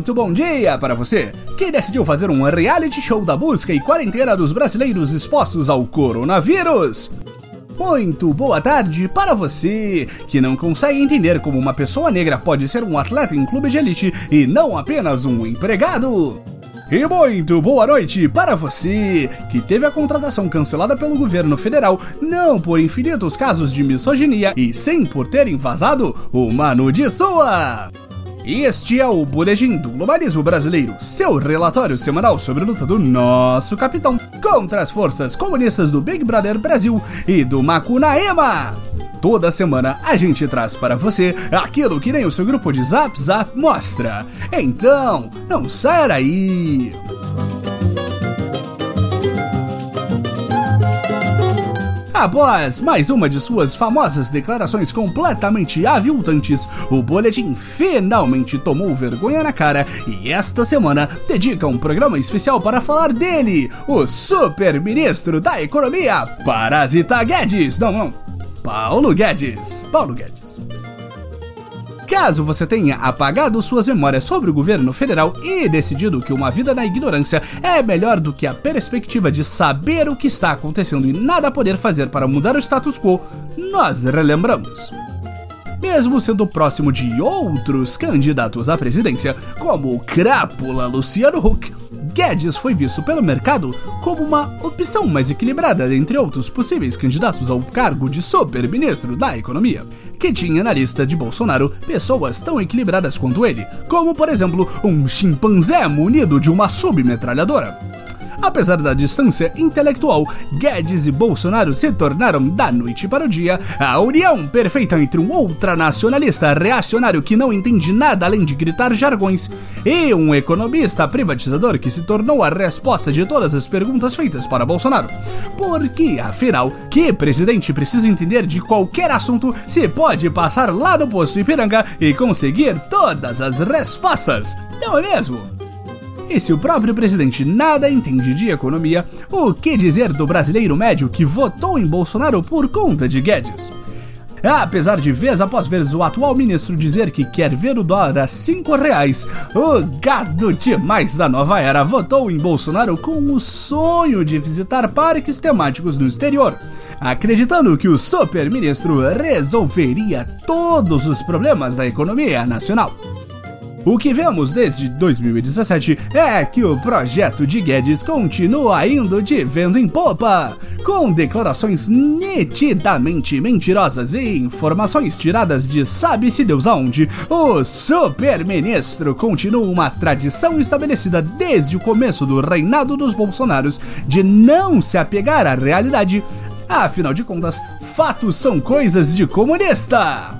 Muito bom dia para você que decidiu fazer um reality show da busca e quarentena dos brasileiros expostos ao coronavírus. Muito boa tarde para você que não consegue entender como uma pessoa negra pode ser um atleta em clube de elite e não apenas um empregado. E muito boa noite para você que teve a contratação cancelada pelo governo federal não por infinitos casos de misoginia e sim por terem vazado uma nude sua. Este é o Boletim do Globalismo Brasileiro, seu relatório semanal sobre a luta do nosso capitão contra as forças comunistas do Big Brother Brasil e do Macunaíma. Toda semana a gente traz para você aquilo que nem o seu grupo de Zap Zap mostra. Então, não saia daí! Após mais uma de suas famosas declarações completamente aviltantes, o boletim finalmente tomou vergonha na cara e esta semana dedica um programa especial para falar dele, o super ministro da Economia, Parasita Guedes. Não, não. Paulo Guedes. Paulo Guedes. Caso você tenha apagado suas memórias sobre o governo federal e decidido que uma vida na ignorância é melhor do que a perspectiva de saber o que está acontecendo e nada poder fazer para mudar o status quo, nós relembramos. Mesmo sendo próximo de outros candidatos à presidência, como o crápula Luciano Huck, Guedes foi visto pelo mercado como uma opção mais equilibrada entre outros possíveis candidatos ao cargo de super-ministro da Economia, que tinha na lista de Bolsonaro pessoas tão equilibradas quanto ele, como por exemplo um chimpanzé munido de uma submetralhadora. Apesar da distância intelectual, Guedes e Bolsonaro se tornaram da noite para o dia a união perfeita entre um ultranacionalista reacionário que não entende nada além de gritar jargões e um economista privatizador que se tornou a resposta de todas as perguntas feitas para Bolsonaro. Porque, afinal, que presidente precisa entender de qualquer assunto se pode passar lá no posto Ipiranga e conseguir todas as respostas? Não é mesmo? E se o próprio presidente nada entende de economia, o que dizer do brasileiro médio que votou em Bolsonaro por conta de Guedes? Apesar de vez após vez o atual ministro dizer que quer ver o dólar a 5 reais, o gado demais da nova era votou em Bolsonaro com o sonho de visitar parques temáticos no exterior, acreditando que o super-ministro resolveria todos os problemas da economia nacional. O que vemos desde 2017 é que o projeto de Guedes continua indo de vento em popa, com declarações nitidamente mentirosas e informações tiradas de sabe-se Deus aonde. O super-ministro continua uma tradição estabelecida desde o começo do reinado dos Bolsonaros de não se apegar à realidade. Afinal de contas, fatos são coisas de comunista.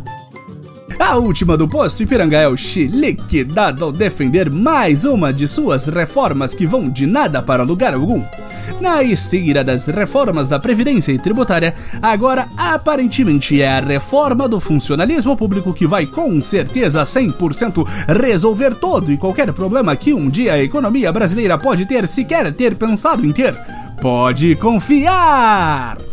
A última do posto Ipiranga é o Chilique, ao defender mais uma de suas reformas que vão de nada para lugar algum. Na esteira das reformas da Previdência e Tributária, agora aparentemente é a reforma do funcionalismo público que vai com certeza 100% resolver todo e qualquer problema que um dia a economia brasileira pode ter se quer ter pensado em ter. Pode confiar!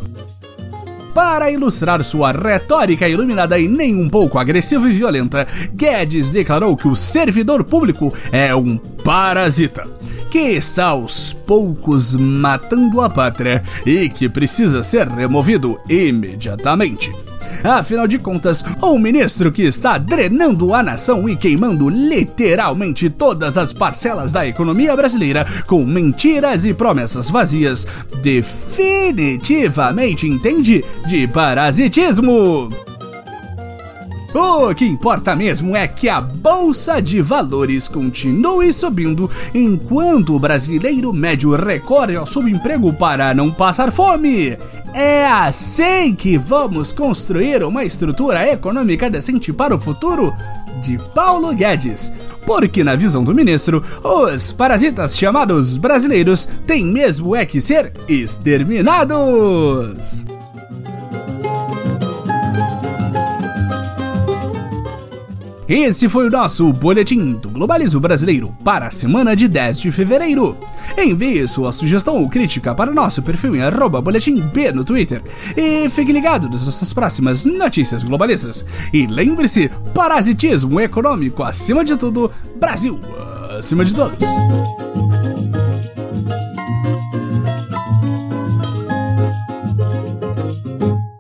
Para ilustrar sua retórica iluminada e nem um pouco agressiva e violenta, Guedes declarou que o servidor público é um parasita que está aos poucos matando a pátria e que precisa ser removido imediatamente. Afinal de contas, um ministro que está drenando a nação e queimando literalmente todas as parcelas da economia brasileira com mentiras e promessas vazias, definitivamente entende de parasitismo. O que importa mesmo é que a bolsa de valores continue subindo enquanto o brasileiro médio recorre ao subemprego para não passar fome. É assim que vamos construir uma estrutura econômica decente para o futuro? De Paulo Guedes. Porque, na visão do ministro, os parasitas chamados brasileiros têm mesmo é que ser exterminados. Esse foi o nosso Boletim do Globalismo Brasileiro para a semana de 10 de fevereiro. Envie sua sugestão ou crítica para o nosso perfil em arroba no Twitter. E fique ligado nas nossas próximas notícias globalistas. E lembre-se, parasitismo econômico acima de tudo, Brasil! acima de todos.